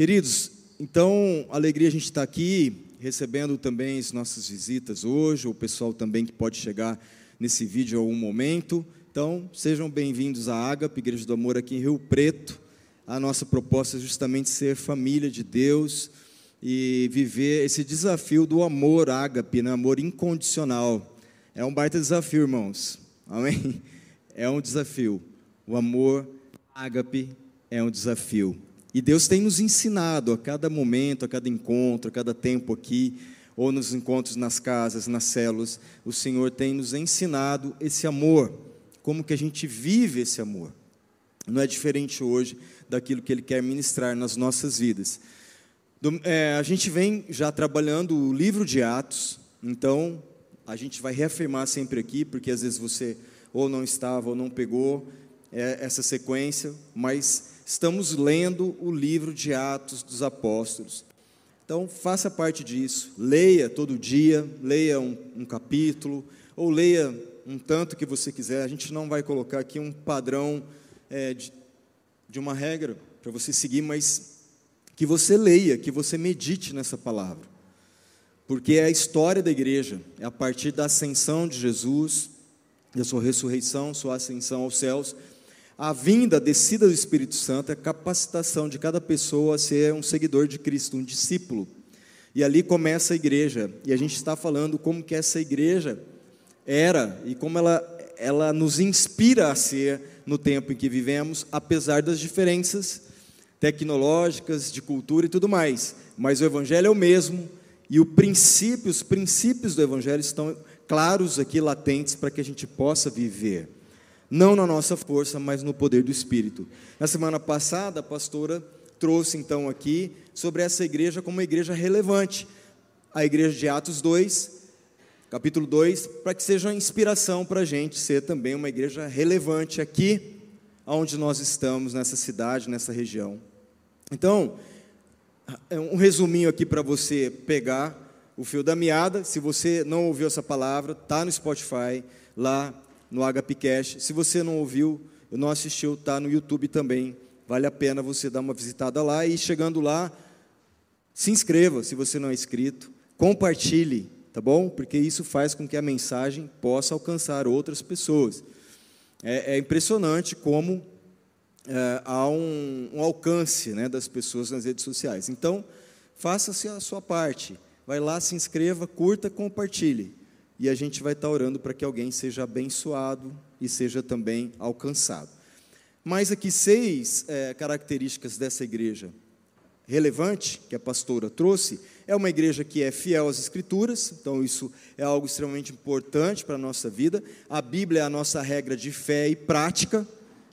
Queridos, então, alegria a gente estar aqui, recebendo também as nossas visitas hoje, o pessoal também que pode chegar nesse vídeo a algum momento. Então, sejam bem-vindos à Ágape, Igreja do Amor aqui em Rio Preto. A nossa proposta é justamente ser família de Deus e viver esse desafio do amor ágape, né? amor incondicional. É um baita desafio, irmãos. Amém? É um desafio. O amor ágape é um desafio. E Deus tem nos ensinado a cada momento, a cada encontro, a cada tempo aqui, ou nos encontros nas casas, nas células, o Senhor tem nos ensinado esse amor, como que a gente vive esse amor. Não é diferente hoje daquilo que Ele quer ministrar nas nossas vidas. Do, é, a gente vem já trabalhando o livro de Atos, então a gente vai reafirmar sempre aqui, porque às vezes você ou não estava ou não pegou é, essa sequência, mas estamos lendo o livro de Atos dos Apóstolos. Então, faça parte disso, leia todo dia, leia um, um capítulo, ou leia um tanto que você quiser. A gente não vai colocar aqui um padrão é, de, de uma regra para você seguir, mas que você leia, que você medite nessa palavra. Porque é a história da igreja, é a partir da ascensão de Jesus, da sua ressurreição, sua ascensão aos céus, a vinda, a descida do Espírito Santo é a capacitação de cada pessoa a ser um seguidor de Cristo, um discípulo. E ali começa a igreja. E a gente está falando como que essa igreja era e como ela, ela nos inspira a ser no tempo em que vivemos, apesar das diferenças tecnológicas, de cultura e tudo mais. Mas o evangelho é o mesmo e o princípio, os princípios do evangelho estão claros aqui, latentes, para que a gente possa viver não na nossa força, mas no poder do Espírito. Na semana passada, a pastora trouxe então aqui sobre essa igreja como uma igreja relevante, a igreja de Atos 2, capítulo 2, para que seja uma inspiração para a gente ser também uma igreja relevante aqui, onde nós estamos, nessa cidade, nessa região. Então, é um resuminho aqui para você pegar o fio da meada. Se você não ouviu essa palavra, tá no Spotify, lá no HPCast. Se você não ouviu, não assistiu, está no YouTube também. Vale a pena você dar uma visitada lá e chegando lá, se inscreva se você não é inscrito, compartilhe, tá bom? Porque isso faz com que a mensagem possa alcançar outras pessoas. É, é impressionante como é, há um, um alcance né, das pessoas nas redes sociais. Então, faça-se a sua parte. Vai lá, se inscreva, curta, compartilhe e a gente vai estar orando para que alguém seja abençoado e seja também alcançado. Mais aqui seis é, características dessa igreja relevante que a pastora trouxe. É uma igreja que é fiel às Escrituras, então isso é algo extremamente importante para a nossa vida. A Bíblia é a nossa regra de fé e prática,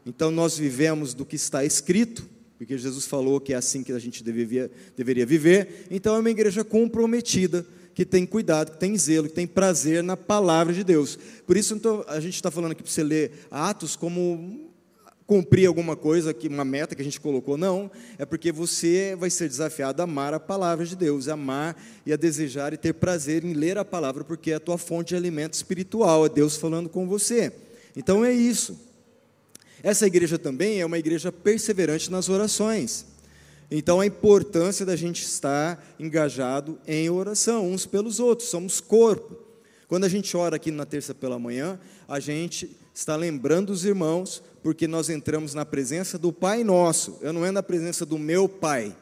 então nós vivemos do que está escrito, porque Jesus falou que é assim que a gente deveria, deveria viver. Então é uma igreja comprometida que tem cuidado, que tem zelo, que tem prazer na palavra de Deus. Por isso, então, a gente está falando aqui para você ler Atos como cumprir alguma coisa, que uma meta que a gente colocou, não, é porque você vai ser desafiado a amar a palavra de Deus, amar e a desejar e ter prazer em ler a palavra, porque é a tua fonte de alimento espiritual, é Deus falando com você. Então é isso. Essa igreja também é uma igreja perseverante nas orações. Então, a importância da gente estar engajado em oração uns pelos outros, somos corpo. Quando a gente ora aqui na terça pela manhã, a gente está lembrando os irmãos, porque nós entramos na presença do Pai Nosso. Eu não entro na presença do meu Pai,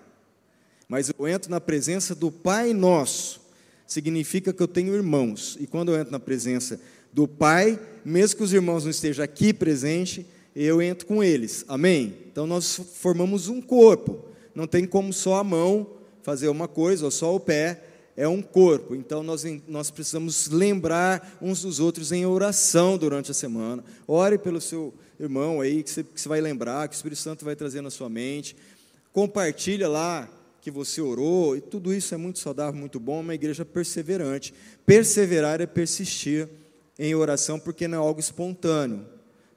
mas eu entro na presença do Pai Nosso. Significa que eu tenho irmãos. E quando eu entro na presença do Pai, mesmo que os irmãos não estejam aqui presentes, eu entro com eles. Amém? Então nós formamos um corpo. Não tem como só a mão fazer uma coisa, ou só o pé, é um corpo. Então nós, nós precisamos lembrar uns dos outros em oração durante a semana. Ore pelo seu irmão aí, que você, que você vai lembrar, que o Espírito Santo vai trazer na sua mente. Compartilha lá que você orou, e tudo isso é muito saudável, muito bom, uma igreja perseverante. Perseverar é persistir em oração, porque não é algo espontâneo.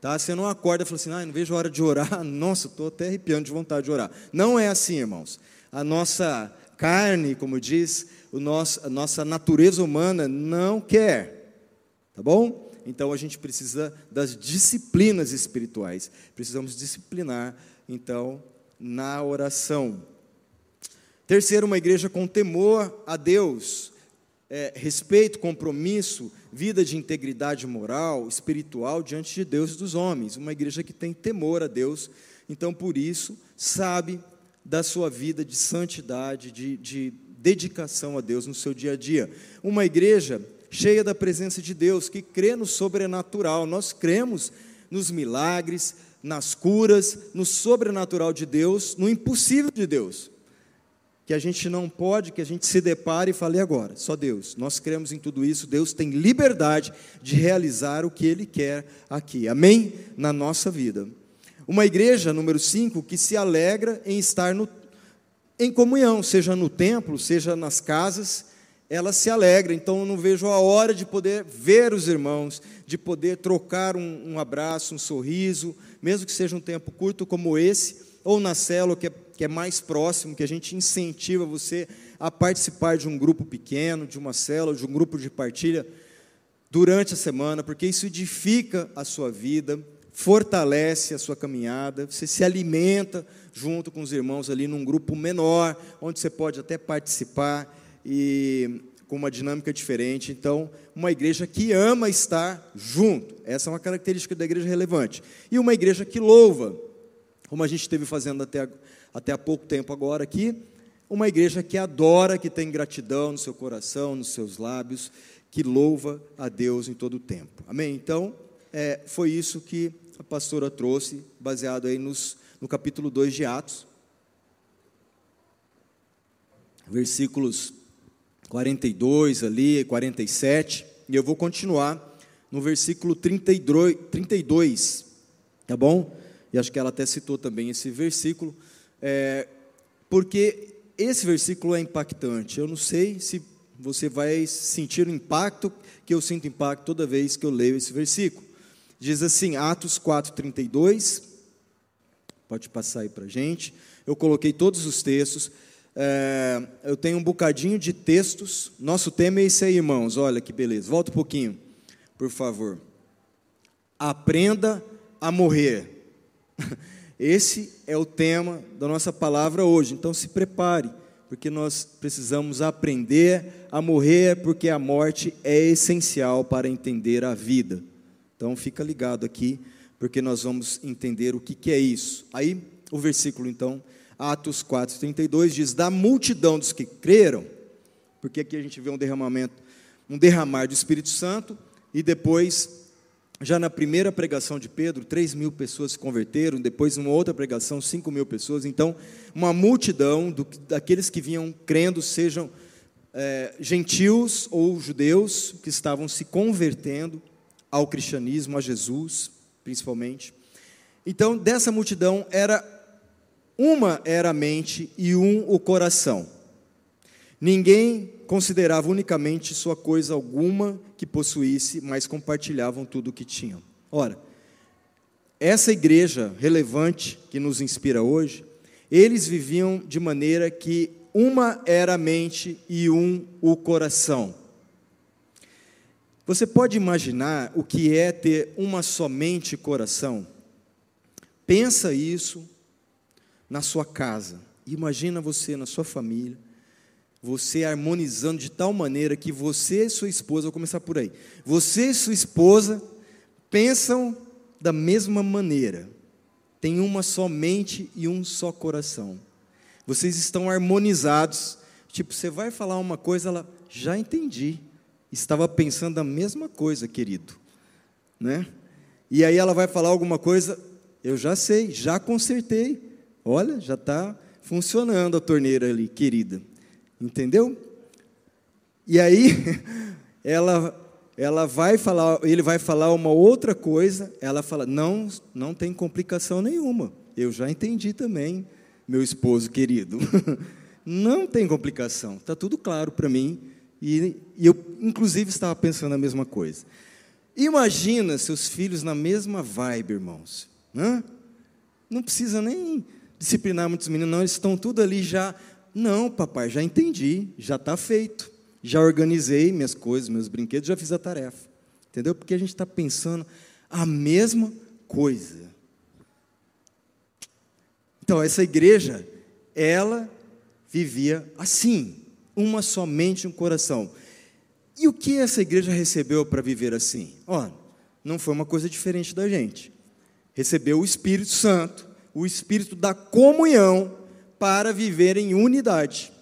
Tá? Você não acorda e fala assim, ah, não vejo a hora de orar. Nossa, estou até arrepiando de vontade de orar. Não é assim, irmãos. A nossa carne, como diz, o nosso, a nossa natureza humana não quer. Tá bom? Então a gente precisa das disciplinas espirituais. Precisamos disciplinar, então, na oração. Terceiro, uma igreja com temor a Deus, é, respeito, compromisso, vida de integridade moral, espiritual diante de Deus e dos homens. Uma igreja que tem temor a Deus, então por isso sabe da sua vida de santidade, de, de dedicação a Deus no seu dia a dia. Uma igreja cheia da presença de Deus, que crê no sobrenatural. Nós cremos nos milagres, nas curas, no sobrenatural de Deus, no impossível de Deus que a gente não pode, que a gente se depare e fale agora, só Deus. Nós cremos em tudo isso, Deus tem liberdade de realizar o que Ele quer aqui, amém? Na nossa vida. Uma igreja, número 5, que se alegra em estar no, em comunhão, seja no templo, seja nas casas, ela se alegra. Então eu não vejo a hora de poder ver os irmãos, de poder trocar um, um abraço, um sorriso, mesmo que seja um tempo curto como esse, ou na célula, que é que é mais próximo, que a gente incentiva você a participar de um grupo pequeno, de uma célula, de um grupo de partilha durante a semana, porque isso edifica a sua vida, fortalece a sua caminhada, você se alimenta junto com os irmãos ali num grupo menor, onde você pode até participar e com uma dinâmica diferente. Então, uma igreja que ama estar junto. Essa é uma característica da igreja relevante. E uma igreja que louva, como a gente esteve fazendo até até há pouco tempo agora aqui, uma igreja que adora, que tem gratidão no seu coração, nos seus lábios, que louva a Deus em todo o tempo. Amém? Então, é, foi isso que a pastora trouxe, baseado aí nos, no capítulo 2 de Atos, versículos 42 ali, 47, e eu vou continuar no versículo 32, 32 tá bom? E acho que ela até citou também esse versículo, é, porque esse versículo é impactante. Eu não sei se você vai sentir o impacto que eu sinto impacto toda vez que eu leio esse versículo. Diz assim, Atos 4,32. Pode passar aí para gente. Eu coloquei todos os textos. É, eu tenho um bocadinho de textos. Nosso tema é esse aí, irmãos. Olha que beleza. Volta um pouquinho, por favor. Aprenda a morrer. Esse é o tema da nossa palavra hoje. Então se prepare, porque nós precisamos aprender a morrer, porque a morte é essencial para entender a vida. Então fica ligado aqui, porque nós vamos entender o que, que é isso. Aí o versículo então, Atos 4:32 diz: "Da multidão dos que creram", porque aqui a gente vê um derramamento, um derramar do Espírito Santo e depois já na primeira pregação de Pedro, 3 mil pessoas se converteram, depois, numa outra pregação, 5 mil pessoas. Então, uma multidão do, daqueles que vinham crendo, sejam é, gentios ou judeus, que estavam se convertendo ao cristianismo, a Jesus, principalmente. Então, dessa multidão, era uma era a mente e um o coração. Ninguém considerava unicamente sua coisa alguma que possuísse, mas compartilhavam tudo o que tinham. Ora, essa igreja relevante que nos inspira hoje, eles viviam de maneira que uma era a mente e um o coração. Você pode imaginar o que é ter uma somente coração? Pensa isso na sua casa. Imagina você na sua família você harmonizando de tal maneira que você e sua esposa, vou começar por aí, você e sua esposa pensam da mesma maneira, tem uma só mente e um só coração. Vocês estão harmonizados. Tipo, você vai falar uma coisa, ela já entendi. Estava pensando a mesma coisa, querido, né? E aí ela vai falar alguma coisa, eu já sei, já consertei. Olha, já está funcionando a torneira ali, querida. Entendeu? E aí ela ela vai falar, ele vai falar uma outra coisa, ela fala: "Não, não tem complicação nenhuma. Eu já entendi também, meu esposo querido. não tem complicação. Está tudo claro para mim." E, e eu inclusive estava pensando a mesma coisa. Imagina seus filhos na mesma vibe, irmãos. Hã? Não precisa nem disciplinar muitos meninos, não, eles estão tudo ali já não, papai, já entendi, já está feito. Já organizei minhas coisas, meus brinquedos, já fiz a tarefa. Entendeu? Porque a gente está pensando a mesma coisa. Então, essa igreja, ela vivia assim, uma somente um coração. E o que essa igreja recebeu para viver assim? Ó, não foi uma coisa diferente da gente. Recebeu o Espírito Santo, o Espírito da comunhão, para viver em unidade,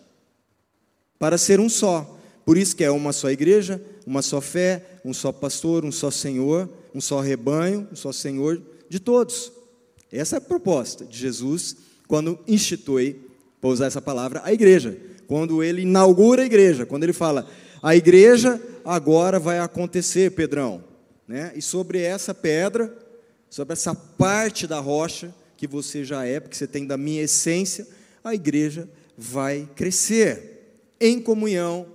para ser um só. Por isso que é uma só igreja, uma só fé, um só pastor, um só Senhor, um só rebanho, um só Senhor de todos. Essa é a proposta de Jesus quando institui, vou usar essa palavra, a igreja. Quando ele inaugura a igreja, quando ele fala, a igreja agora vai acontecer, Pedrão. Né? E sobre essa pedra, sobre essa parte da rocha que você já é, porque você tem da minha essência, a igreja vai crescer em comunhão,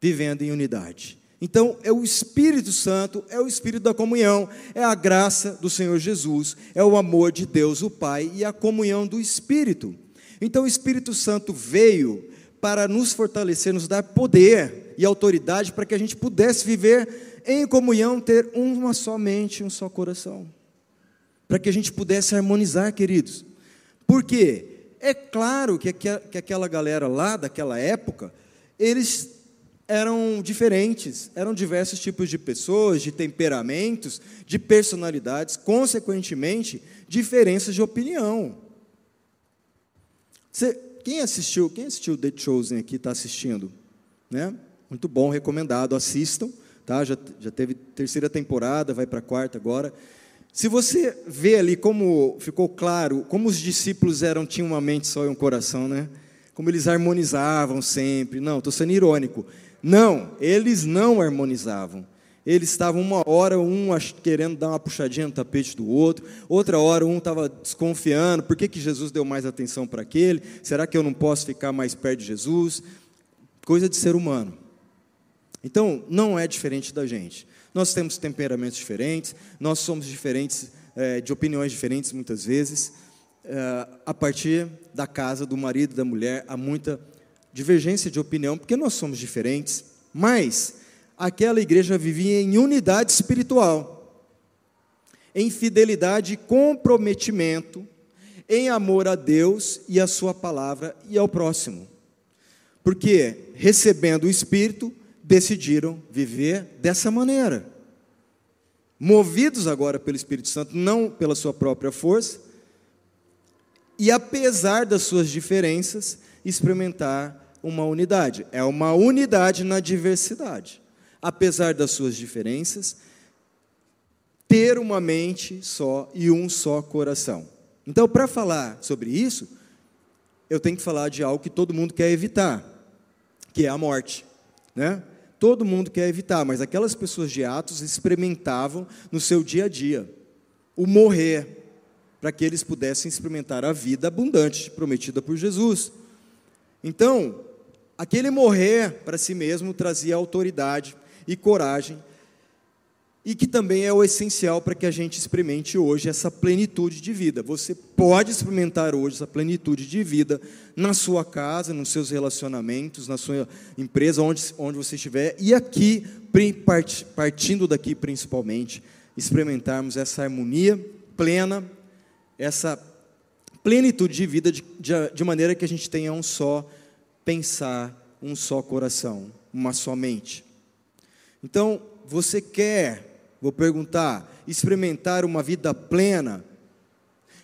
vivendo em unidade. Então, é o Espírito Santo, é o Espírito da comunhão, é a graça do Senhor Jesus, é o amor de Deus, o Pai, e a comunhão do Espírito. Então, o Espírito Santo veio para nos fortalecer, nos dar poder e autoridade para que a gente pudesse viver em comunhão, ter uma só mente, um só coração. Para que a gente pudesse harmonizar, queridos. Por quê? É claro que aquela galera lá daquela época, eles eram diferentes, eram diversos tipos de pessoas, de temperamentos, de personalidades, consequentemente, diferenças de opinião. Você, quem assistiu, quem assistiu The Chosen aqui está assistindo, né? Muito bom, recomendado, assistam, tá? Já, já teve terceira temporada, vai para a quarta agora. Se você vê ali como ficou claro, como os discípulos eram tinham uma mente só e um coração, né? Como eles harmonizavam sempre. Não, estou sendo irônico não, eles não harmonizavam. Eles estavam uma hora, um querendo dar uma puxadinha no tapete do outro, outra hora um estava desconfiando, por que, que Jesus deu mais atenção para aquele? Será que eu não posso ficar mais perto de Jesus? Coisa de ser humano. Então, não é diferente da gente. Nós temos temperamentos diferentes, nós somos diferentes, é, de opiniões diferentes muitas vezes. É, a partir da casa do marido e da mulher, há muita divergência de opinião, porque nós somos diferentes, mas aquela igreja vivia em unidade espiritual, em fidelidade e comprometimento, em amor a Deus e a Sua palavra e ao próximo. Porque, recebendo o Espírito, decidiram viver dessa maneira. Movidos agora pelo Espírito Santo, não pela sua própria força, e apesar das suas diferenças, experimentar uma unidade. É uma unidade na diversidade. Apesar das suas diferenças, ter uma mente só e um só coração. Então, para falar sobre isso, eu tenho que falar de algo que todo mundo quer evitar, que é a morte, né? Todo mundo quer evitar, mas aquelas pessoas de Atos experimentavam no seu dia a dia o morrer, para que eles pudessem experimentar a vida abundante prometida por Jesus. Então, aquele morrer para si mesmo trazia autoridade e coragem, e que também é o essencial para que a gente experimente hoje essa plenitude de vida. Você pode experimentar hoje essa plenitude de vida na sua casa, nos seus relacionamentos, na sua empresa, onde, onde você estiver, e aqui, partindo daqui principalmente, experimentarmos essa harmonia plena, essa plenitude de vida de, de, de maneira que a gente tenha um só pensar, um só coração, uma só mente. Então, você quer, vou perguntar, experimentar uma vida plena?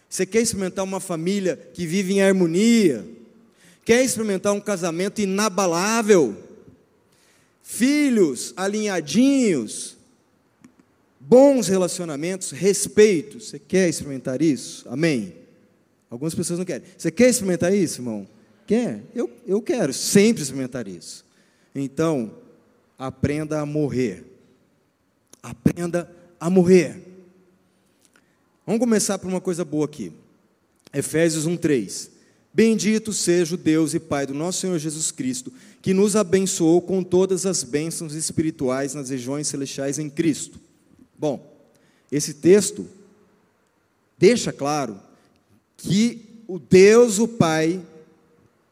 Você quer experimentar uma família que vive em harmonia? Quer experimentar um casamento inabalável? Filhos alinhadinhos? Bons relacionamentos, respeito. Você quer experimentar isso? Amém? Algumas pessoas não querem. Você quer experimentar isso, irmão? Quer? Eu, eu quero sempre experimentar isso. Então, aprenda a morrer. Aprenda a morrer. Vamos começar por uma coisa boa aqui. Efésios 1:3. Bendito seja o Deus e Pai do nosso Senhor Jesus Cristo, que nos abençoou com todas as bênçãos espirituais nas regiões celestiais em Cristo. Bom, esse texto deixa claro que o Deus, o Pai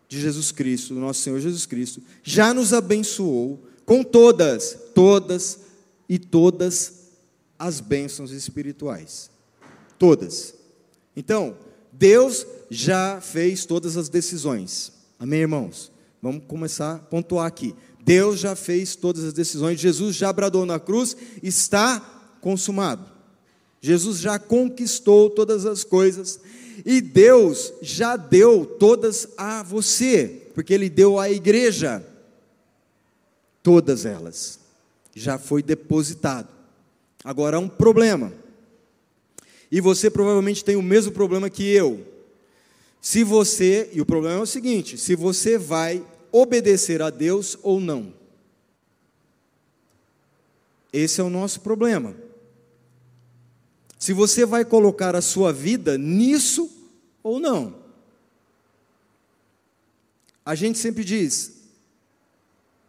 de Jesus Cristo, do nosso Senhor Jesus Cristo, já nos abençoou com todas, todas e todas as bênçãos espirituais. Todas. Então, Deus já fez todas as decisões. Amém, irmãos? Vamos começar a pontuar aqui. Deus já fez todas as decisões, Jesus já bradou na cruz, está consumado. Jesus já conquistou todas as coisas e Deus já deu todas a você, porque Ele deu à igreja todas elas. Já foi depositado. Agora há um problema. E você provavelmente tem o mesmo problema que eu. Se você, e o problema é o seguinte: se você vai obedecer a Deus ou não. Esse é o nosso problema. Se você vai colocar a sua vida nisso ou não. A gente sempre diz: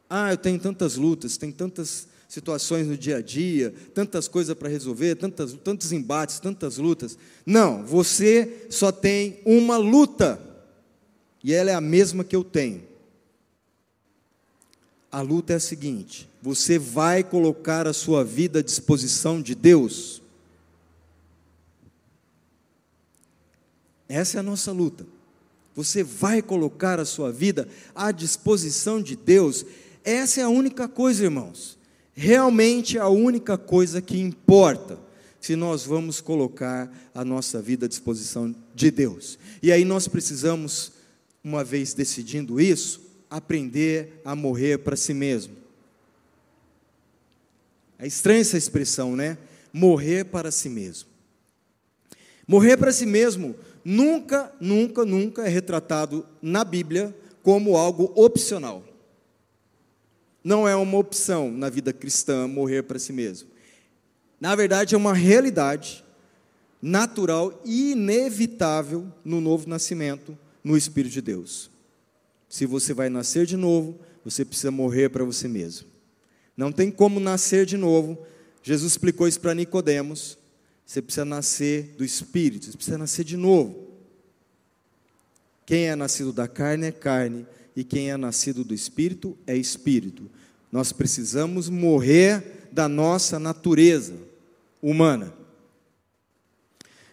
ah, eu tenho tantas lutas, tem tantas situações no dia a dia, tantas coisas para resolver, tantas, tantos embates, tantas lutas. Não, você só tem uma luta, e ela é a mesma que eu tenho. A luta é a seguinte: você vai colocar a sua vida à disposição de Deus? Essa é a nossa luta. Você vai colocar a sua vida à disposição de Deus? Essa é a única coisa, irmãos. Realmente a única coisa que importa se nós vamos colocar a nossa vida à disposição de Deus. E aí nós precisamos, uma vez decidindo isso, aprender a morrer para si mesmo. É estranha essa expressão, né? Morrer para si mesmo. Morrer para si mesmo nunca, nunca, nunca é retratado na Bíblia como algo opcional. Não é uma opção na vida cristã morrer para si mesmo. Na verdade, é uma realidade natural e inevitável no novo nascimento no Espírito de Deus. Se você vai nascer de novo, você precisa morrer para você mesmo. Não tem como nascer de novo. Jesus explicou isso para Nicodemos. Você precisa nascer do Espírito, você precisa nascer de novo. Quem é nascido da carne é carne, e quem é nascido do Espírito é Espírito. Nós precisamos morrer da nossa natureza humana.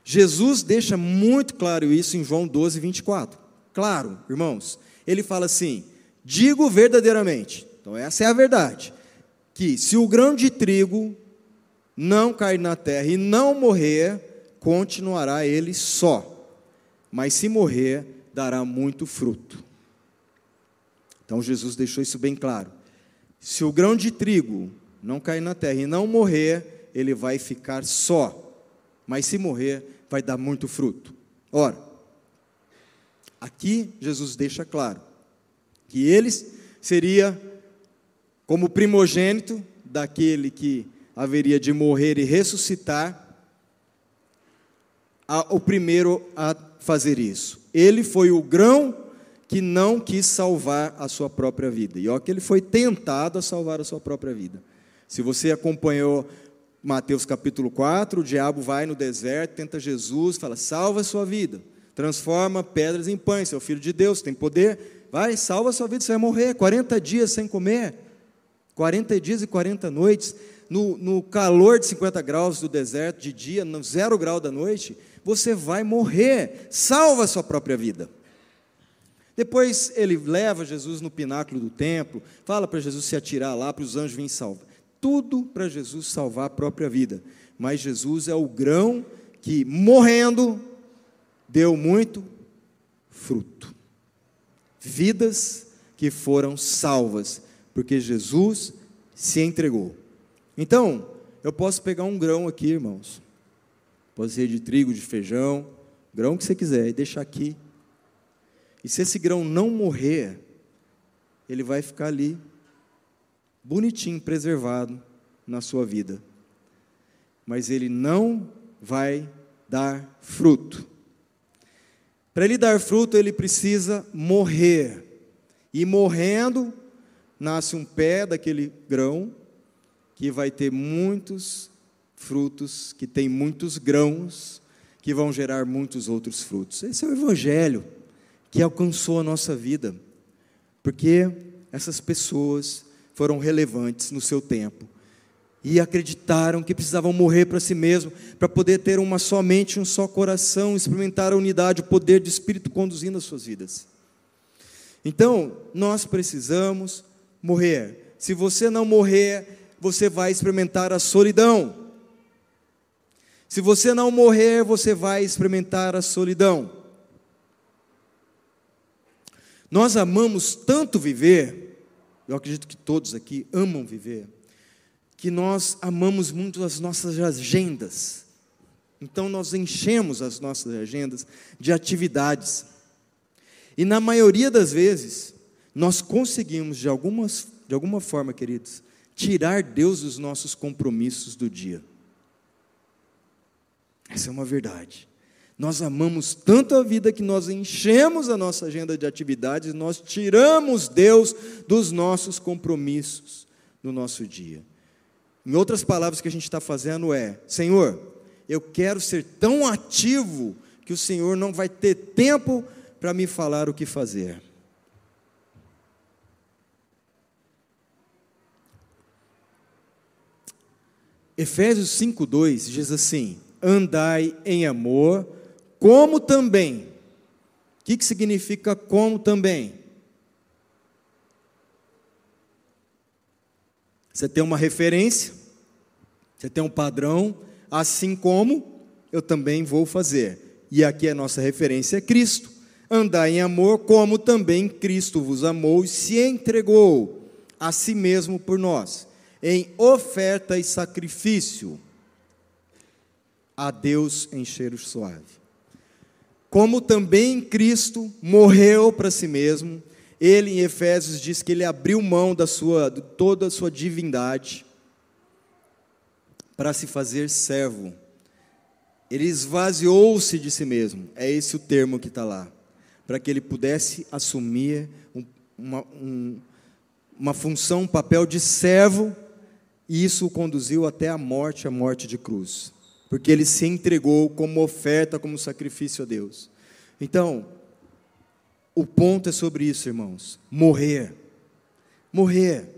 Jesus deixa muito claro isso em João 12, 24. Claro, irmãos, ele fala assim: digo verdadeiramente, então essa é a verdade, que se o grão de trigo não cair na terra e não morrer, continuará ele só, mas se morrer, dará muito fruto. Então Jesus deixou isso bem claro. Se o grão de trigo não cair na terra e não morrer, ele vai ficar só. Mas se morrer, vai dar muito fruto. Ora, aqui Jesus deixa claro que ele seria como primogênito daquele que haveria de morrer e ressuscitar, o primeiro a fazer isso. Ele foi o grão que não quis salvar a sua própria vida. E ó que ele foi tentado a salvar a sua própria vida. Se você acompanhou Mateus capítulo 4, o diabo vai no deserto, tenta Jesus, fala: "Salva a sua vida. Transforma pedras em pães, seu filho de Deus, tem poder. Vai, salva a sua vida, você vai morrer 40 dias sem comer. 40 dias e 40 noites no, no calor de 50 graus do deserto de dia, no zero grau da noite, você vai morrer. Salva a sua própria vida. Depois ele leva Jesus no pináculo do templo, fala para Jesus se atirar lá, para os anjos virem salvar. Tudo para Jesus salvar a própria vida. Mas Jesus é o grão que, morrendo, deu muito fruto. Vidas que foram salvas, porque Jesus se entregou. Então, eu posso pegar um grão aqui, irmãos. Pode ser de trigo, de feijão, grão que você quiser, e deixar aqui e se esse grão não morrer, ele vai ficar ali, bonitinho, preservado na sua vida. Mas ele não vai dar fruto. Para ele dar fruto, ele precisa morrer. E morrendo, nasce um pé daquele grão, que vai ter muitos frutos, que tem muitos grãos, que vão gerar muitos outros frutos. Esse é o Evangelho que alcançou a nossa vida, porque essas pessoas foram relevantes no seu tempo e acreditaram que precisavam morrer para si mesmo, para poder ter uma só mente, um só coração, experimentar a unidade, o poder do Espírito conduzindo as suas vidas. Então, nós precisamos morrer. Se você não morrer, você vai experimentar a solidão. Se você não morrer, você vai experimentar a solidão. Nós amamos tanto viver, eu acredito que todos aqui amam viver, que nós amamos muito as nossas agendas. Então nós enchemos as nossas agendas de atividades. E na maioria das vezes, nós conseguimos, de, algumas, de alguma forma, queridos, tirar Deus dos nossos compromissos do dia. Essa é uma verdade. Nós amamos tanto a vida que nós enchemos a nossa agenda de atividades, nós tiramos Deus dos nossos compromissos no nosso dia. Em outras palavras, o que a gente está fazendo é: Senhor, eu quero ser tão ativo que o Senhor não vai ter tempo para me falar o que fazer. Efésios 5:2 diz assim: Andai em amor, como também. O que, que significa como também? Você tem uma referência, você tem um padrão, assim como eu também vou fazer. E aqui a nossa referência é Cristo. Andar em amor, como também Cristo vos amou e se entregou a si mesmo por nós, em oferta e sacrifício a Deus em cheiro suave. Como também Cristo morreu para si mesmo, ele em Efésios diz que ele abriu mão da sua, de toda a sua divindade para se fazer servo. Ele esvaziou-se de si mesmo, é esse o termo que está lá, para que ele pudesse assumir um, uma, um, uma função, um papel de servo, e isso o conduziu até a morte, a morte de cruz, porque ele se entregou como oferta, como sacrifício a Deus. Então, o ponto é sobre isso, irmãos: morrer, morrer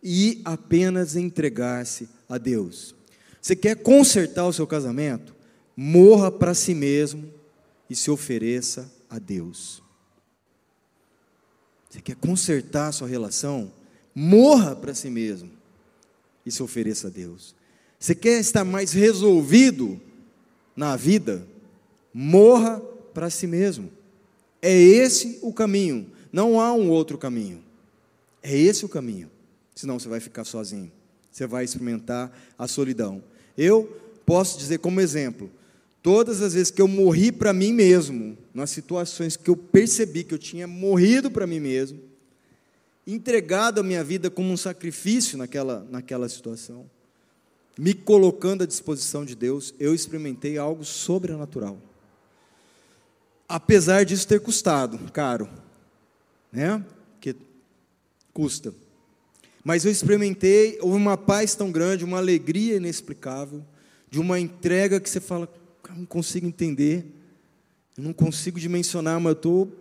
e apenas entregar-se a Deus. Você quer consertar o seu casamento? Morra para si mesmo e se ofereça a Deus. Você quer consertar a sua relação? Morra para si mesmo e se ofereça a Deus. Você quer estar mais resolvido na vida? Morra para si mesmo. É esse o caminho, não há um outro caminho. É esse o caminho. Senão você vai ficar sozinho. Você vai experimentar a solidão. Eu posso dizer como exemplo, todas as vezes que eu morri para mim mesmo, nas situações que eu percebi que eu tinha morrido para mim mesmo, entregado a minha vida como um sacrifício naquela, naquela situação, me colocando à disposição de Deus, eu experimentei algo sobrenatural. Apesar disso ter custado caro, né? Que custa. Mas eu experimentei, uma paz tão grande, uma alegria inexplicável, de uma entrega que você fala, eu não consigo entender, eu não consigo dimensionar, mas eu estou,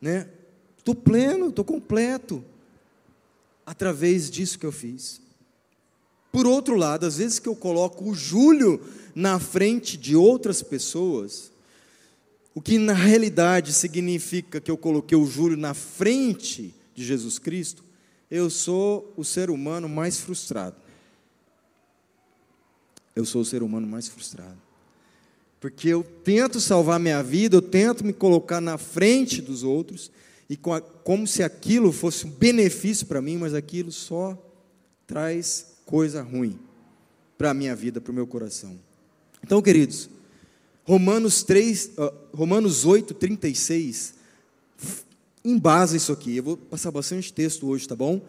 né? Estou pleno, estou completo, através disso que eu fiz. Por outro lado, às vezes que eu coloco o Júlio na frente de outras pessoas, o que na realidade significa que eu coloquei o Júlio na frente de Jesus Cristo, eu sou o ser humano mais frustrado. Eu sou o ser humano mais frustrado. Porque eu tento salvar minha vida, eu tento me colocar na frente dos outros, e como se aquilo fosse um benefício para mim, mas aquilo só traz coisa ruim para a minha vida, para o meu coração. Então, queridos, Romanos 3, uh, Romanos 8, 36 embasa isso aqui. Eu vou passar bastante texto hoje, tá bom?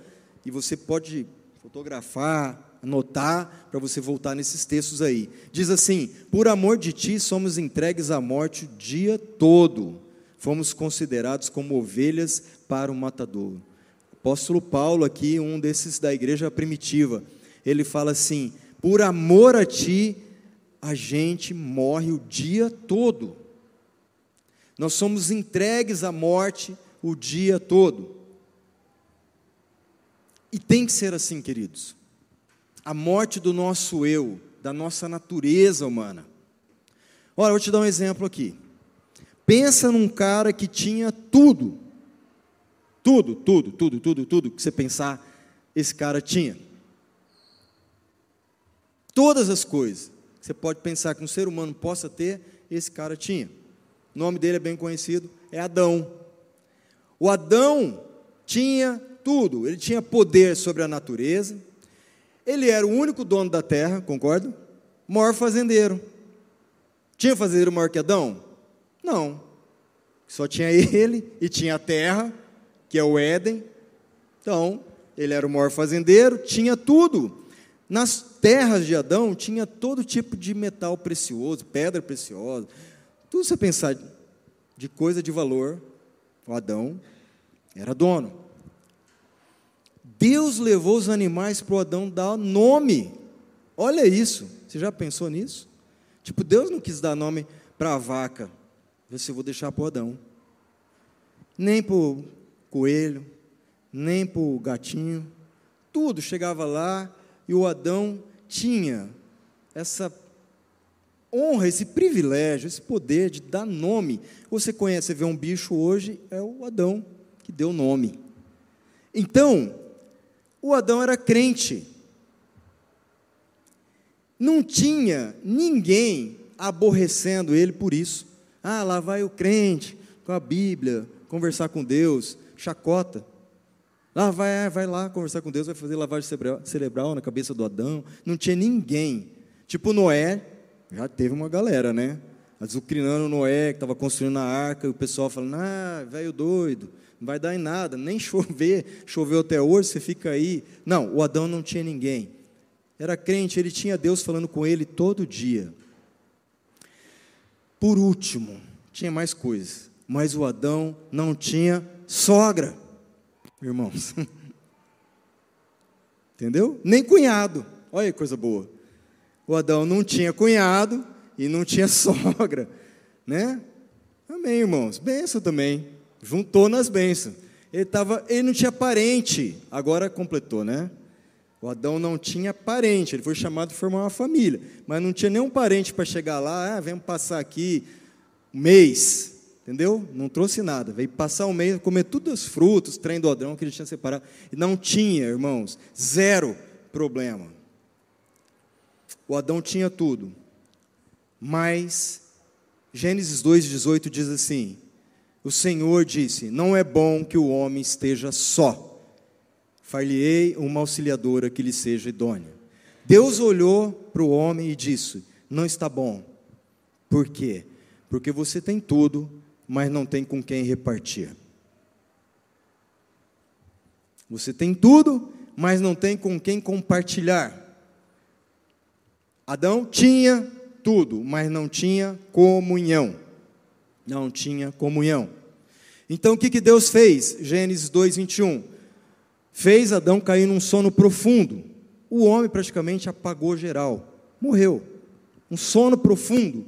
E você pode fotografar, anotar, para você voltar nesses textos aí. Diz assim: Por amor de ti somos entregues à morte o dia todo, fomos considerados como ovelhas para o matador. apóstolo Paulo, aqui, um desses da igreja primitiva, ele fala assim: Por amor a ti, a gente morre o dia todo. Nós somos entregues à morte o dia todo. E tem que ser assim, queridos. A morte do nosso eu, da nossa natureza humana. Olha, eu vou te dar um exemplo aqui. Pensa num cara que tinha tudo. Tudo, tudo, tudo, tudo, tudo que você pensar, esse cara tinha. Todas as coisas que você pode pensar que um ser humano possa ter, esse cara tinha. O nome dele é bem conhecido, é Adão. O Adão tinha tudo, ele tinha poder sobre a natureza, ele era o único dono da terra, concorda? Maior fazendeiro. Tinha fazendeiro maior que Adão? Não. Só tinha ele e tinha a terra, que é o Éden. Então, ele era o maior fazendeiro, tinha tudo. Nas terras de Adão tinha todo tipo de metal precioso, pedra preciosa. Tudo você pensar de coisa de valor, o Adão era dono. Deus levou os animais para o Adão dar nome. Olha isso. Você já pensou nisso? Tipo, Deus não quis dar nome para a vaca. Você vou deixar para o Adão. Nem para o coelho, nem para o gatinho. Tudo chegava lá e o Adão tinha essa honra, esse privilégio, esse poder de dar nome. Você conhece, você vê um bicho hoje, é o Adão que deu nome. Então, o Adão era crente. Não tinha ninguém aborrecendo ele por isso. Ah, lá vai o crente com a Bíblia, conversar com Deus, chacota. Lá vai, vai lá conversar com Deus, vai fazer lavagem cerebral na cabeça do Adão. Não tinha ninguém. Tipo Noé, já teve uma galera, né? Azucrinando Noé, que estava construindo a arca, e o pessoal falando, ah, velho doido, não vai dar em nada, nem chover, choveu até hoje, você fica aí. Não, o Adão não tinha ninguém. Era crente, ele tinha Deus falando com ele todo dia. Por último, tinha mais coisas, mas o Adão não tinha sogra irmãos. Entendeu? Nem cunhado. Olha que coisa boa. O Adão não tinha cunhado e não tinha sogra, né? Amém, irmãos. Benção também. Juntou nas bênçãos. Ele, tava, ele não tinha parente, agora completou, né? O Adão não tinha parente, ele foi chamado para formar uma família, mas não tinha nenhum parente para chegar lá, ah, vamos passar aqui um mês, Entendeu? Não trouxe nada. Veio passar um mês, comer todos os frutos, trem do Adão que ele tinha separado. E não tinha, irmãos, zero problema. O Adão tinha tudo. Mas Gênesis 2,18 diz assim: O Senhor disse: Não é bom que o homem esteja só. Far-lhe-ei uma auxiliadora que lhe seja idônea. Deus olhou para o homem e disse: Não está bom. Por quê? Porque você tem tudo mas não tem com quem repartir. Você tem tudo, mas não tem com quem compartilhar. Adão tinha tudo, mas não tinha comunhão. Não tinha comunhão. Então o que, que Deus fez? Gênesis 2, 21. Fez Adão cair num sono profundo. O homem praticamente apagou geral, morreu. Um sono profundo.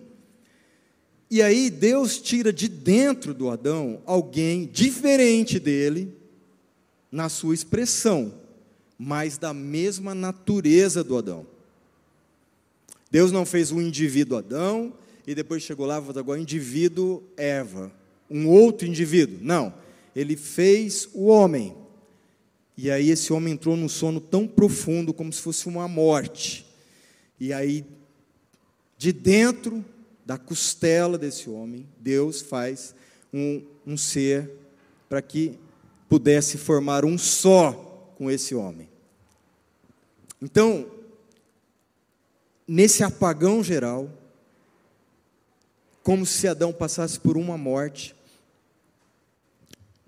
E aí Deus tira de dentro do Adão alguém diferente dele na sua expressão, mas da mesma natureza do Adão. Deus não fez um indivíduo Adão e depois chegou lá agora indivíduo Eva, um outro indivíduo. Não, ele fez o homem. E aí esse homem entrou num sono tão profundo como se fosse uma morte. E aí de dentro da costela desse homem, Deus faz um, um ser para que pudesse formar um só com esse homem. Então, nesse apagão geral, como se Adão passasse por uma morte,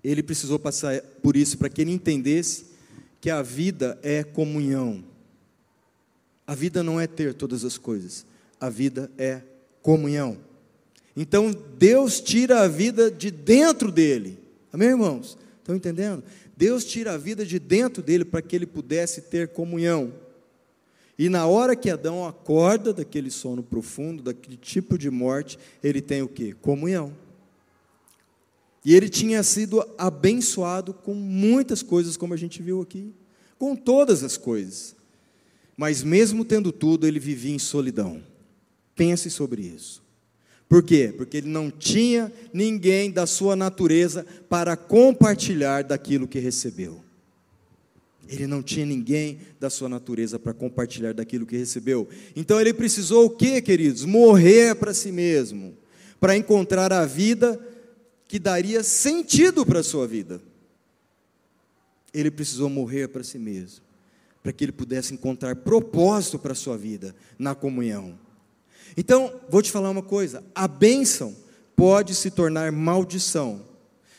ele precisou passar por isso para que ele entendesse que a vida é comunhão. A vida não é ter todas as coisas, a vida é comunhão. Então Deus tira a vida de dentro dele. Amém, irmãos? Estão entendendo? Deus tira a vida de dentro dele para que ele pudesse ter comunhão. E na hora que Adão acorda daquele sono profundo, daquele tipo de morte, ele tem o que? Comunhão. E ele tinha sido abençoado com muitas coisas, como a gente viu aqui, com todas as coisas. Mas mesmo tendo tudo, ele vivia em solidão. Pense sobre isso. Por quê? Porque ele não tinha ninguém da sua natureza para compartilhar daquilo que recebeu. Ele não tinha ninguém da sua natureza para compartilhar daquilo que recebeu. Então ele precisou o quê, queridos? Morrer para si mesmo, para encontrar a vida que daria sentido para a sua vida. Ele precisou morrer para si mesmo, para que ele pudesse encontrar propósito para a sua vida na comunhão. Então, vou te falar uma coisa: a bênção pode se tornar maldição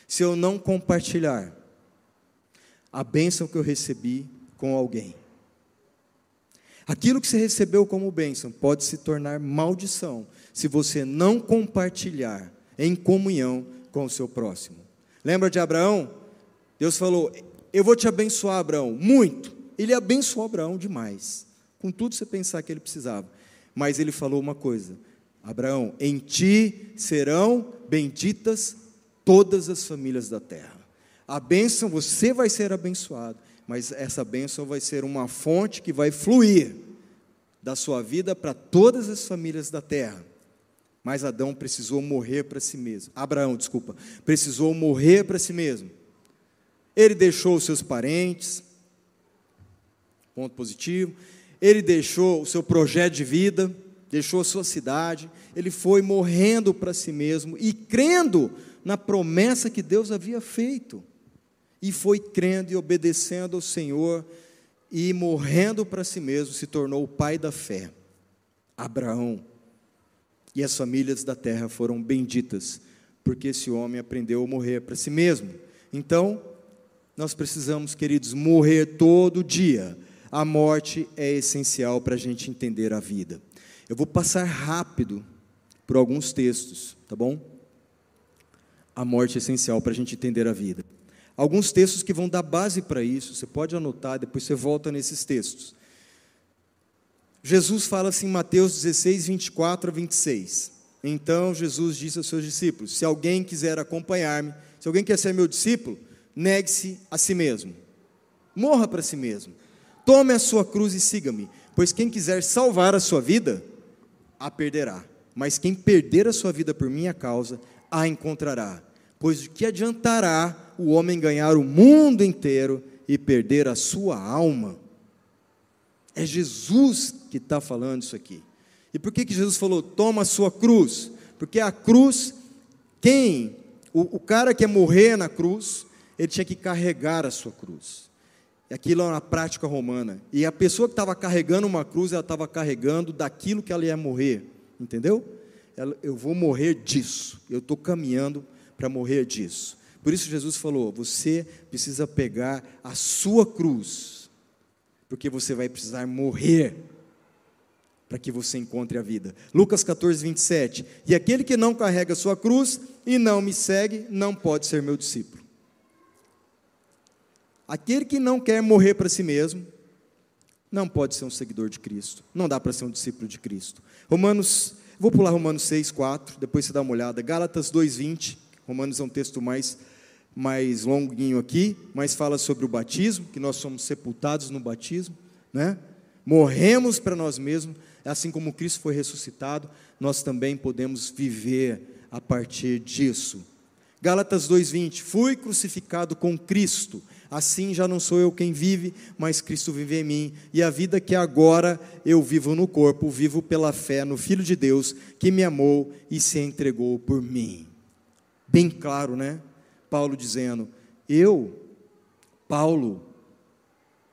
se eu não compartilhar a bênção que eu recebi com alguém. Aquilo que você recebeu como bênção pode se tornar maldição se você não compartilhar em comunhão com o seu próximo. Lembra de Abraão? Deus falou: Eu vou te abençoar, Abraão, muito. Ele abençoou Abraão demais, com tudo você pensar que ele precisava. Mas ele falou uma coisa: Abraão, em ti serão benditas todas as famílias da terra. A bênção, você vai ser abençoado, mas essa bênção vai ser uma fonte que vai fluir da sua vida para todas as famílias da terra. Mas Adão precisou morrer para si mesmo. Abraão, desculpa, precisou morrer para si mesmo. Ele deixou os seus parentes, ponto positivo ele deixou o seu projeto de vida, deixou a sua cidade, ele foi morrendo para si mesmo e crendo na promessa que Deus havia feito. E foi crendo e obedecendo ao Senhor e morrendo para si mesmo se tornou o pai da fé. Abraão. E as famílias da terra foram benditas, porque esse homem aprendeu a morrer para si mesmo. Então, nós precisamos, queridos, morrer todo dia a morte é essencial para a gente entender a vida. Eu vou passar rápido por alguns textos, tá bom? A morte é essencial para a gente entender a vida. Alguns textos que vão dar base para isso, você pode anotar, depois você volta nesses textos. Jesus fala assim em Mateus 16, 24 a 26. Então Jesus disse aos seus discípulos: Se alguém quiser acompanhar-me, se alguém quer ser meu discípulo, negue-se a si mesmo, morra para si mesmo, Tome a sua cruz e siga-me, pois quem quiser salvar a sua vida, a perderá. Mas quem perder a sua vida por minha causa, a encontrará. Pois o que adiantará o homem ganhar o mundo inteiro e perder a sua alma? É Jesus que está falando isso aqui. E por que, que Jesus falou, toma a sua cruz? Porque a cruz, quem? O, o cara que ia morrer na cruz, ele tinha que carregar a sua cruz. Aquilo é uma prática romana. E a pessoa que estava carregando uma cruz, ela estava carregando daquilo que ela ia morrer. Entendeu? Ela, eu vou morrer disso. Eu estou caminhando para morrer disso. Por isso Jesus falou: você precisa pegar a sua cruz, porque você vai precisar morrer para que você encontre a vida. Lucas 14, 27. E aquele que não carrega a sua cruz e não me segue, não pode ser meu discípulo. Aquele que não quer morrer para si mesmo, não pode ser um seguidor de Cristo. Não dá para ser um discípulo de Cristo. Romanos, vou pular Romanos 6, 4, depois você dá uma olhada. Gálatas 2, 20. Romanos é um texto mais, mais longuinho aqui, mas fala sobre o batismo, que nós somos sepultados no batismo, né? Morremos para nós mesmos, assim como Cristo foi ressuscitado, nós também podemos viver a partir disso. Gálatas 2:20 Fui crucificado com Cristo Assim já não sou eu quem vive, mas Cristo vive em mim. E a vida que agora eu vivo no corpo, vivo pela fé no Filho de Deus, que me amou e se entregou por mim. Bem claro, né? Paulo dizendo: Eu, Paulo,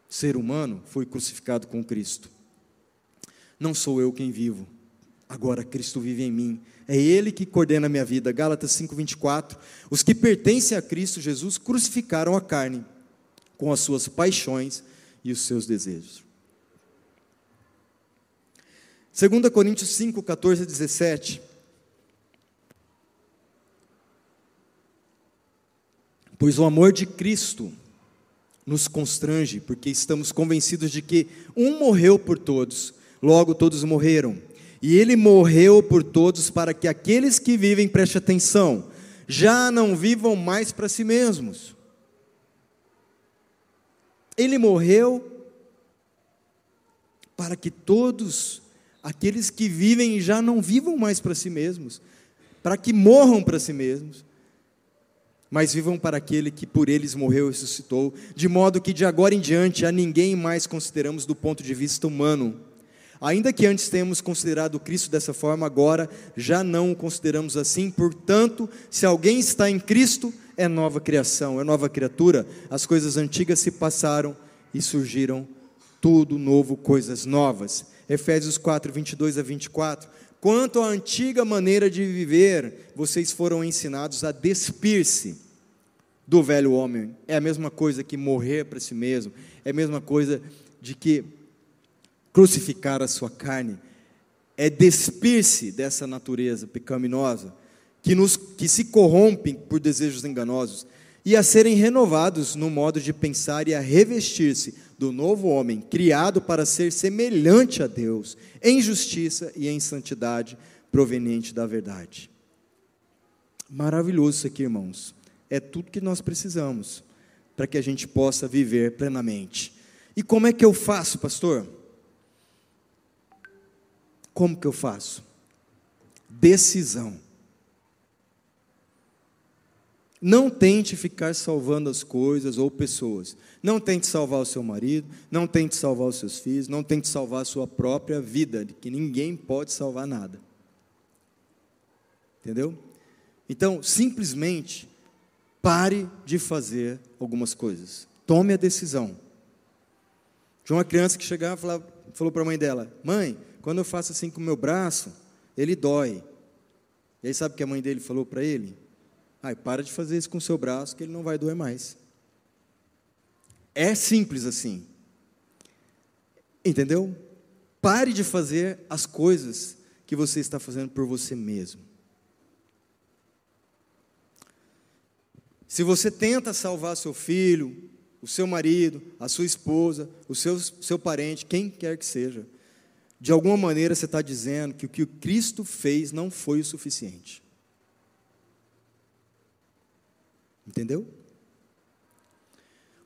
ser humano, fui crucificado com Cristo. Não sou eu quem vivo, agora Cristo vive em mim. É Ele que coordena a minha vida. Gálatas 5,24. Os que pertencem a Cristo Jesus crucificaram a carne com as suas paixões e os seus desejos. 2 Coríntios 5, 14 a 17. Pois o amor de Cristo nos constrange, porque estamos convencidos de que um morreu por todos, logo todos morreram. E ele morreu por todos para que aqueles que vivem, preste atenção, já não vivam mais para si mesmos ele morreu para que todos aqueles que vivem já não vivam mais para si mesmos, para que morram para si mesmos, mas vivam para aquele que por eles morreu e ressuscitou, de modo que de agora em diante a ninguém mais consideramos do ponto de vista humano. Ainda que antes tenhamos considerado Cristo dessa forma, agora já não o consideramos assim. Portanto, se alguém está em Cristo, é nova criação, é nova criatura. As coisas antigas se passaram e surgiram tudo novo, coisas novas. Efésios 4, 22 a 24. Quanto à antiga maneira de viver, vocês foram ensinados a despir-se do velho homem. É a mesma coisa que morrer para si mesmo, é a mesma coisa de que crucificar a sua carne, é despir-se dessa natureza pecaminosa que, nos, que se corrompem por desejos enganosos e a serem renovados no modo de pensar e a revestir-se do novo homem, criado para ser semelhante a Deus, em justiça e em santidade proveniente da verdade. Maravilhoso isso aqui, irmãos. É tudo que nós precisamos para que a gente possa viver plenamente. E como é que eu faço, pastor? Como que eu faço? Decisão. Não tente ficar salvando as coisas ou pessoas. Não tente salvar o seu marido, não tente salvar os seus filhos, não tente salvar a sua própria vida, que ninguém pode salvar nada. Entendeu? Então, simplesmente pare de fazer algumas coisas. Tome a decisão. Tinha uma criança que chegava e falava, falou para a mãe dela: Mãe, quando eu faço assim com o meu braço, ele dói. E aí, sabe o que a mãe dele falou para ele? Ai, para de fazer isso com o seu braço, que ele não vai doer mais. É simples assim. Entendeu? Pare de fazer as coisas que você está fazendo por você mesmo. Se você tenta salvar seu filho, o seu marido, a sua esposa, o seu, seu parente, quem quer que seja, de alguma maneira você está dizendo que o que Cristo fez não foi o suficiente. Entendeu?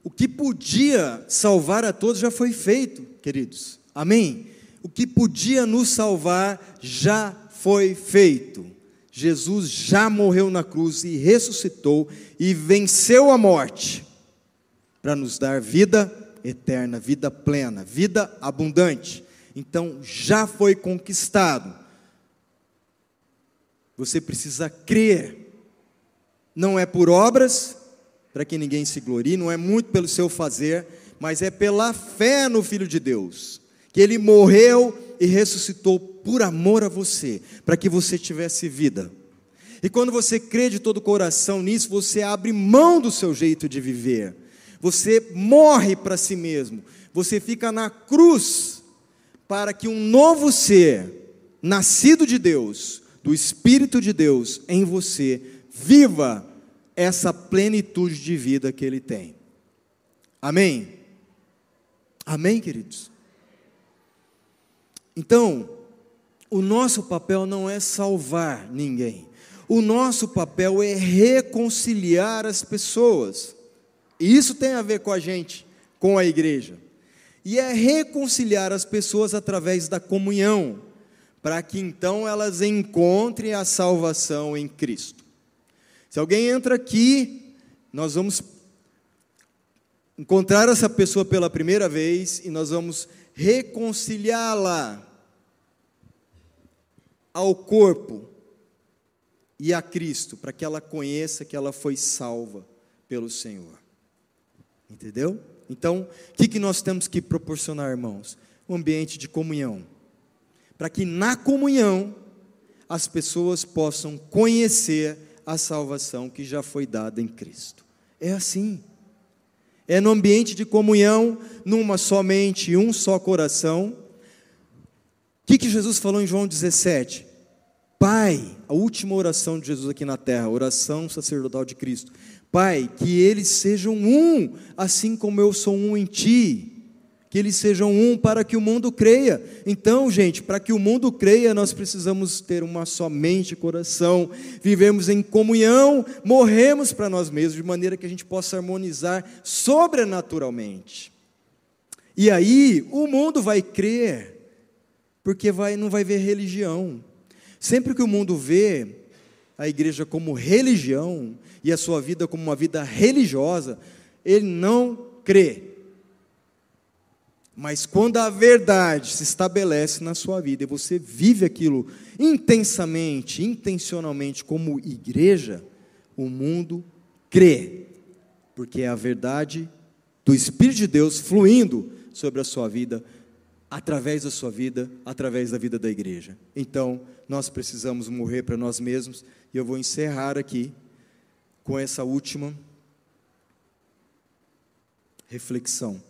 O que podia salvar a todos já foi feito, queridos. Amém? O que podia nos salvar já foi feito. Jesus já morreu na cruz e ressuscitou e venceu a morte para nos dar vida eterna, vida plena, vida abundante. Então já foi conquistado. Você precisa crer não é por obras, para que ninguém se glorie, não é muito pelo seu fazer, mas é pela fé no Filho de Deus, que ele morreu e ressuscitou por amor a você, para que você tivesse vida. E quando você crê de todo o coração nisso, você abre mão do seu jeito de viver, você morre para si mesmo, você fica na cruz, para que um novo ser, nascido de Deus, do Espírito de Deus em você, viva essa plenitude de vida que ele tem. Amém? Amém, queridos? Então, o nosso papel não é salvar ninguém, o nosso papel é reconciliar as pessoas, e isso tem a ver com a gente, com a igreja, e é reconciliar as pessoas através da comunhão, para que então elas encontrem a salvação em Cristo. Se alguém entra aqui, nós vamos encontrar essa pessoa pela primeira vez e nós vamos reconciliá-la ao corpo e a Cristo, para que ela conheça que ela foi salva pelo Senhor. Entendeu? Então, o que, que nós temos que proporcionar, irmãos? Um ambiente de comunhão. Para que na comunhão as pessoas possam conhecer a salvação que já foi dada em Cristo. É assim. É no ambiente de comunhão, numa só mente, um só coração. O que, que Jesus falou em João 17? Pai, a última oração de Jesus aqui na terra, oração sacerdotal de Cristo. Pai, que eles sejam um, assim como eu sou um em ti que eles sejam um para que o mundo creia. Então, gente, para que o mundo creia, nós precisamos ter uma só mente, coração, vivemos em comunhão, morremos para nós mesmos, de maneira que a gente possa harmonizar sobrenaturalmente. E aí, o mundo vai crer, porque vai, não vai ver religião. Sempre que o mundo vê a igreja como religião e a sua vida como uma vida religiosa, ele não crê. Mas quando a verdade se estabelece na sua vida e você vive aquilo intensamente, intencionalmente como igreja, o mundo crê, porque é a verdade do Espírito de Deus fluindo sobre a sua vida, através da sua vida, através da vida da igreja. Então, nós precisamos morrer para nós mesmos, e eu vou encerrar aqui com essa última reflexão.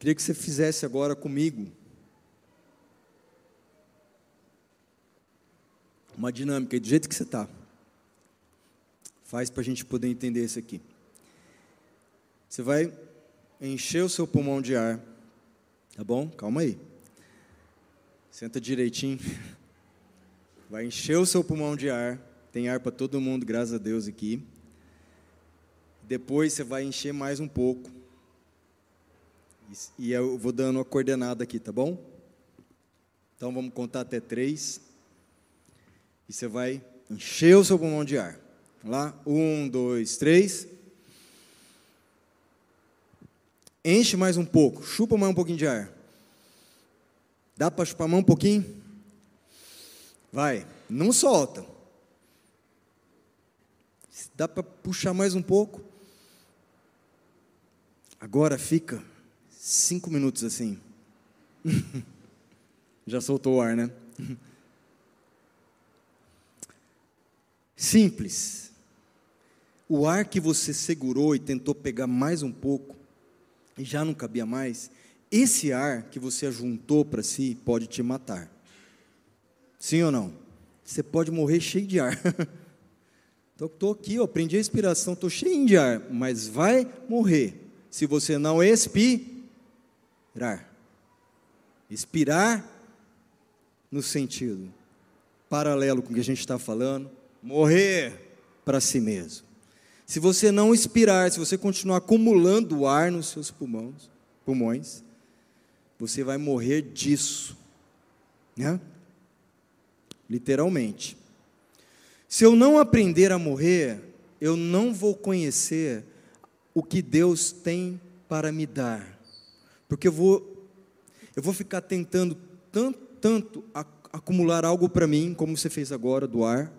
Queria que você fizesse agora comigo uma dinâmica, do jeito que você está. Faz para a gente poder entender isso aqui. Você vai encher o seu pulmão de ar, tá bom? Calma aí. Senta direitinho. Vai encher o seu pulmão de ar. Tem ar para todo mundo, graças a Deus aqui. Depois você vai encher mais um pouco. E eu vou dando uma coordenada aqui, tá bom? Então vamos contar até três. E você vai encher o seu pulmão de ar. Vamos lá? Um, dois, três. Enche mais um pouco. Chupa mais um pouquinho de ar. Dá para chupar mais um pouquinho? Vai. Não solta. Dá para puxar mais um pouco? Agora fica cinco minutos assim. Já soltou o ar, né? Simples. O ar que você segurou e tentou pegar mais um pouco, e já não cabia mais, esse ar que você ajuntou para si pode te matar. Sim ou não? Você pode morrer cheio de ar. então, estou aqui, eu aprendi a inspiração, estou cheio de ar, mas vai morrer se você não expirar. No sentido paralelo com o que a gente está falando, morrer para si mesmo. Se você não expirar, se você continuar acumulando ar nos seus pulmões, pulmões, você vai morrer disso, né? Literalmente. Se eu não aprender a morrer, eu não vou conhecer o que Deus tem para me dar. Porque eu vou, eu vou ficar tentando tanto, tanto acumular algo para mim, como você fez agora, do ar.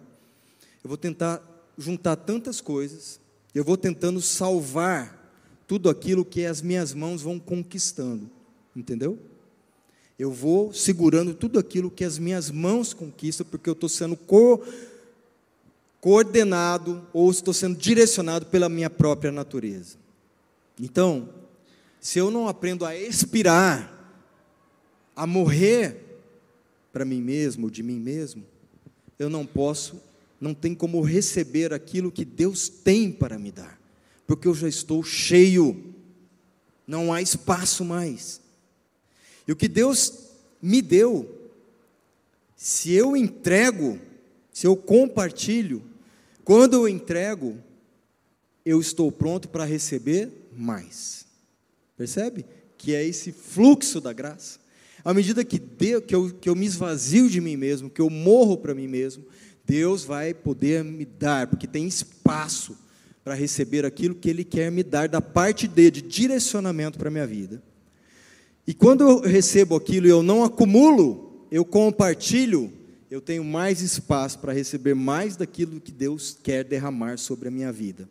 Eu vou tentar juntar tantas coisas, eu vou tentando salvar tudo aquilo que as minhas mãos vão conquistando. Entendeu? Eu vou segurando tudo aquilo que as minhas mãos conquistam, porque eu estou sendo co coordenado ou estou sendo direcionado pela minha própria natureza. Então, se eu não aprendo a expirar, a morrer para mim mesmo, de mim mesmo, eu não posso, não tem como receber aquilo que Deus tem para me dar, porque eu já estou cheio, não há espaço mais. E o que Deus me deu, se eu entrego, se eu compartilho, quando eu entrego, eu estou pronto para receber mais. Percebe? Que é esse fluxo da graça. À medida que, Deus, que, eu, que eu me esvazio de mim mesmo, que eu morro para mim mesmo, Deus vai poder me dar, porque tem espaço para receber aquilo que Ele quer me dar da parte dele, de direcionamento para a minha vida. E quando eu recebo aquilo e eu não acumulo, eu compartilho, eu tenho mais espaço para receber mais daquilo que Deus quer derramar sobre a minha vida.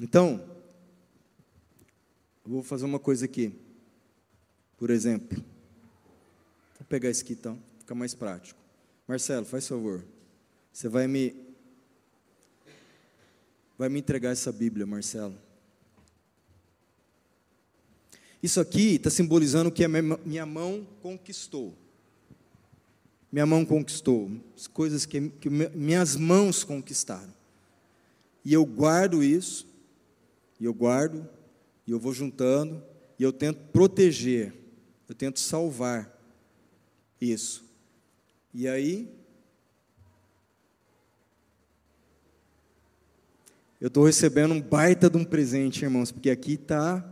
Então, eu vou fazer uma coisa aqui. Por exemplo, vou pegar esse aqui então, fica mais prático. Marcelo, faz favor. Você vai me vai me entregar essa Bíblia, Marcelo. Isso aqui está simbolizando o que a minha mão conquistou minha mão conquistou, as coisas que, que minhas mãos conquistaram. E eu guardo isso, e eu guardo, e eu vou juntando, e eu tento proteger, eu tento salvar isso. E aí, eu estou recebendo um baita de um presente, irmãos, porque aqui está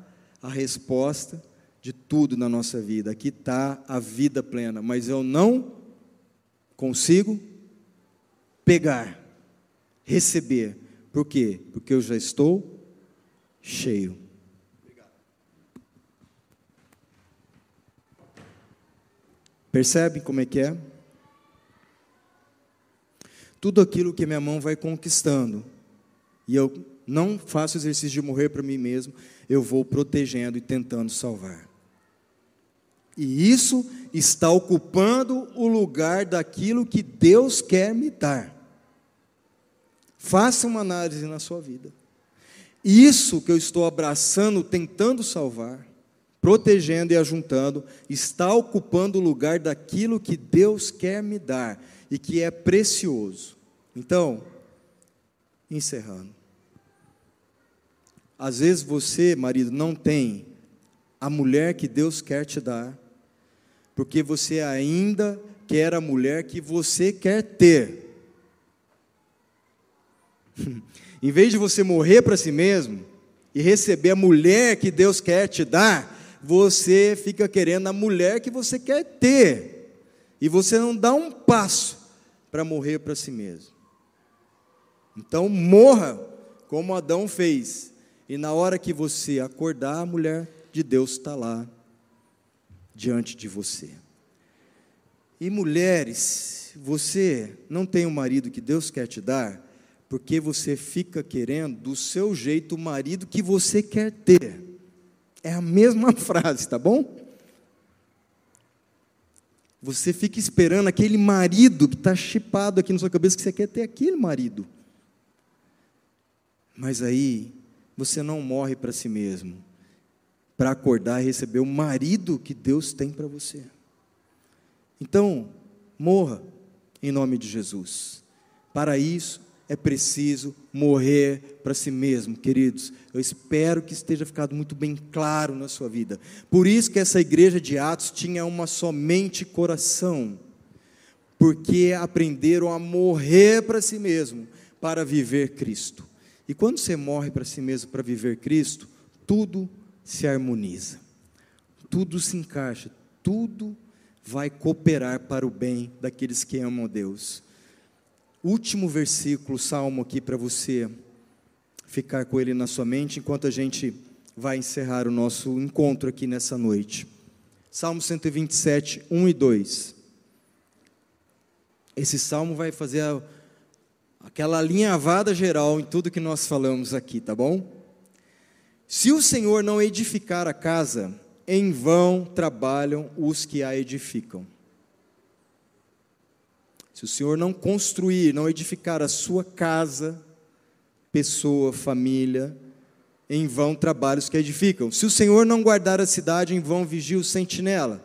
a resposta de tudo na nossa vida, aqui está a vida plena, mas eu não consigo pegar, receber. Por quê? Porque eu já estou cheio. Percebe como é que é? Tudo aquilo que minha mão vai conquistando, e eu não faço exercício de morrer para mim mesmo, eu vou protegendo e tentando salvar. E isso está ocupando o lugar daquilo que Deus quer me dar. Faça uma análise na sua vida. Isso que eu estou abraçando, tentando salvar, protegendo e ajuntando, está ocupando o lugar daquilo que Deus quer me dar e que é precioso. Então, encerrando. Às vezes você, marido, não tem a mulher que Deus quer te dar, porque você ainda quer a mulher que você quer ter. em vez de você morrer para si mesmo e receber a mulher que Deus quer te dar, você fica querendo a mulher que você quer ter. E você não dá um passo para morrer para si mesmo. Então morra como Adão fez. E na hora que você acordar, a mulher de Deus está lá diante de você. E mulheres, você não tem o marido que Deus quer te dar, porque você fica querendo do seu jeito o marido que você quer ter. É a mesma frase, tá bom? Você fica esperando aquele marido que está chipado aqui na sua cabeça, que você quer ter aquele marido. Mas aí, você não morre para si mesmo, para acordar e receber o marido que Deus tem para você. Então, morra em nome de Jesus. Para isso, é preciso morrer para si mesmo, queridos. Eu espero que esteja ficado muito bem claro na sua vida. Por isso que essa igreja de Atos tinha uma somente coração, porque aprenderam a morrer para si mesmo para viver Cristo. E quando você morre para si mesmo para viver Cristo, tudo se harmoniza, tudo se encaixa, tudo vai cooperar para o bem daqueles que amam Deus último versículo, salmo aqui para você ficar com ele na sua mente enquanto a gente vai encerrar o nosso encontro aqui nessa noite. Salmo 127, 1 e 2. Esse salmo vai fazer a, aquela alinhavada geral em tudo que nós falamos aqui, tá bom? Se o Senhor não edificar a casa, em vão trabalham os que a edificam. Se o Senhor não construir, não edificar a sua casa, pessoa, família, em vão trabalhos que edificam. Se o Senhor não guardar a cidade, em vão vigia o sentinela.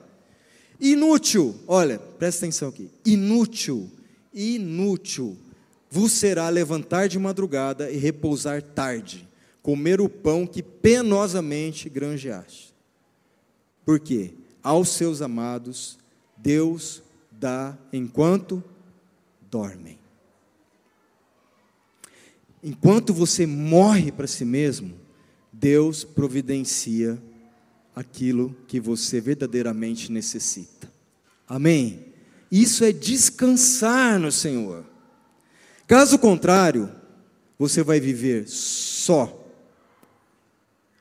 Inútil, olha, presta atenção aqui. Inútil, inútil vos será levantar de madrugada e repousar tarde, comer o pão que penosamente granjeaste. Por quê? Aos seus amados, Deus dá enquanto dormem. Enquanto você morre para si mesmo, Deus providencia aquilo que você verdadeiramente necessita. Amém? Isso é descansar no Senhor. Caso contrário, você vai viver só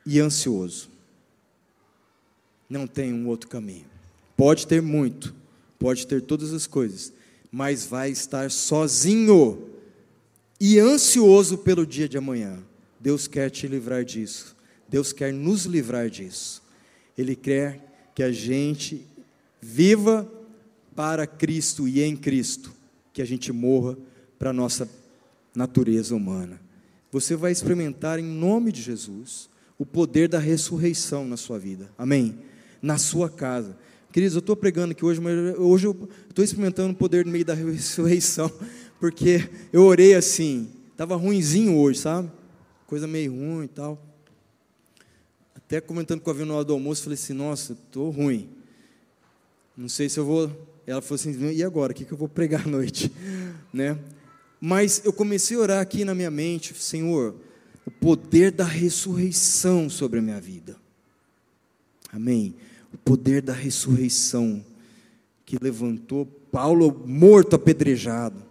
e ansioso. Não tem um outro caminho. Pode ter muito, pode ter todas as coisas, mas vai estar sozinho e ansioso pelo dia de amanhã. Deus quer te livrar disso. Deus quer nos livrar disso. Ele quer que a gente viva para Cristo e em Cristo, que a gente morra para a nossa natureza humana. Você vai experimentar em nome de Jesus o poder da ressurreição na sua vida. Amém? Na sua casa. Queridos, eu estou pregando aqui hoje, mas hoje eu estou experimentando o poder no meio da ressurreição, porque eu orei assim, estava ruinzinho hoje, sabe? Coisa meio ruim e tal. Até comentando com a Vina do almoço, falei assim, nossa, estou ruim. Não sei se eu vou. Ela falou assim, e agora? O que, que eu vou pregar à noite? né? Mas eu comecei a orar aqui na minha mente, Senhor, o poder da ressurreição sobre a minha vida. Amém o poder da ressurreição, que levantou Paulo morto, apedrejado.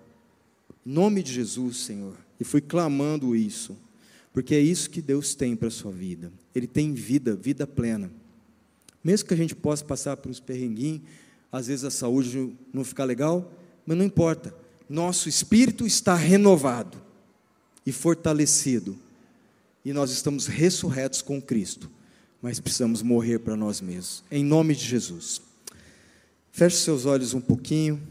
Em nome de Jesus, Senhor. E fui clamando isso, porque é isso que Deus tem para a sua vida. Ele tem vida, vida plena. Mesmo que a gente possa passar por uns perrenguinhos, às vezes a saúde não ficar legal, mas não importa. Nosso espírito está renovado e fortalecido. E nós estamos ressurretos com Cristo, mas precisamos morrer para nós mesmos. Em nome de Jesus. Feche seus olhos um pouquinho.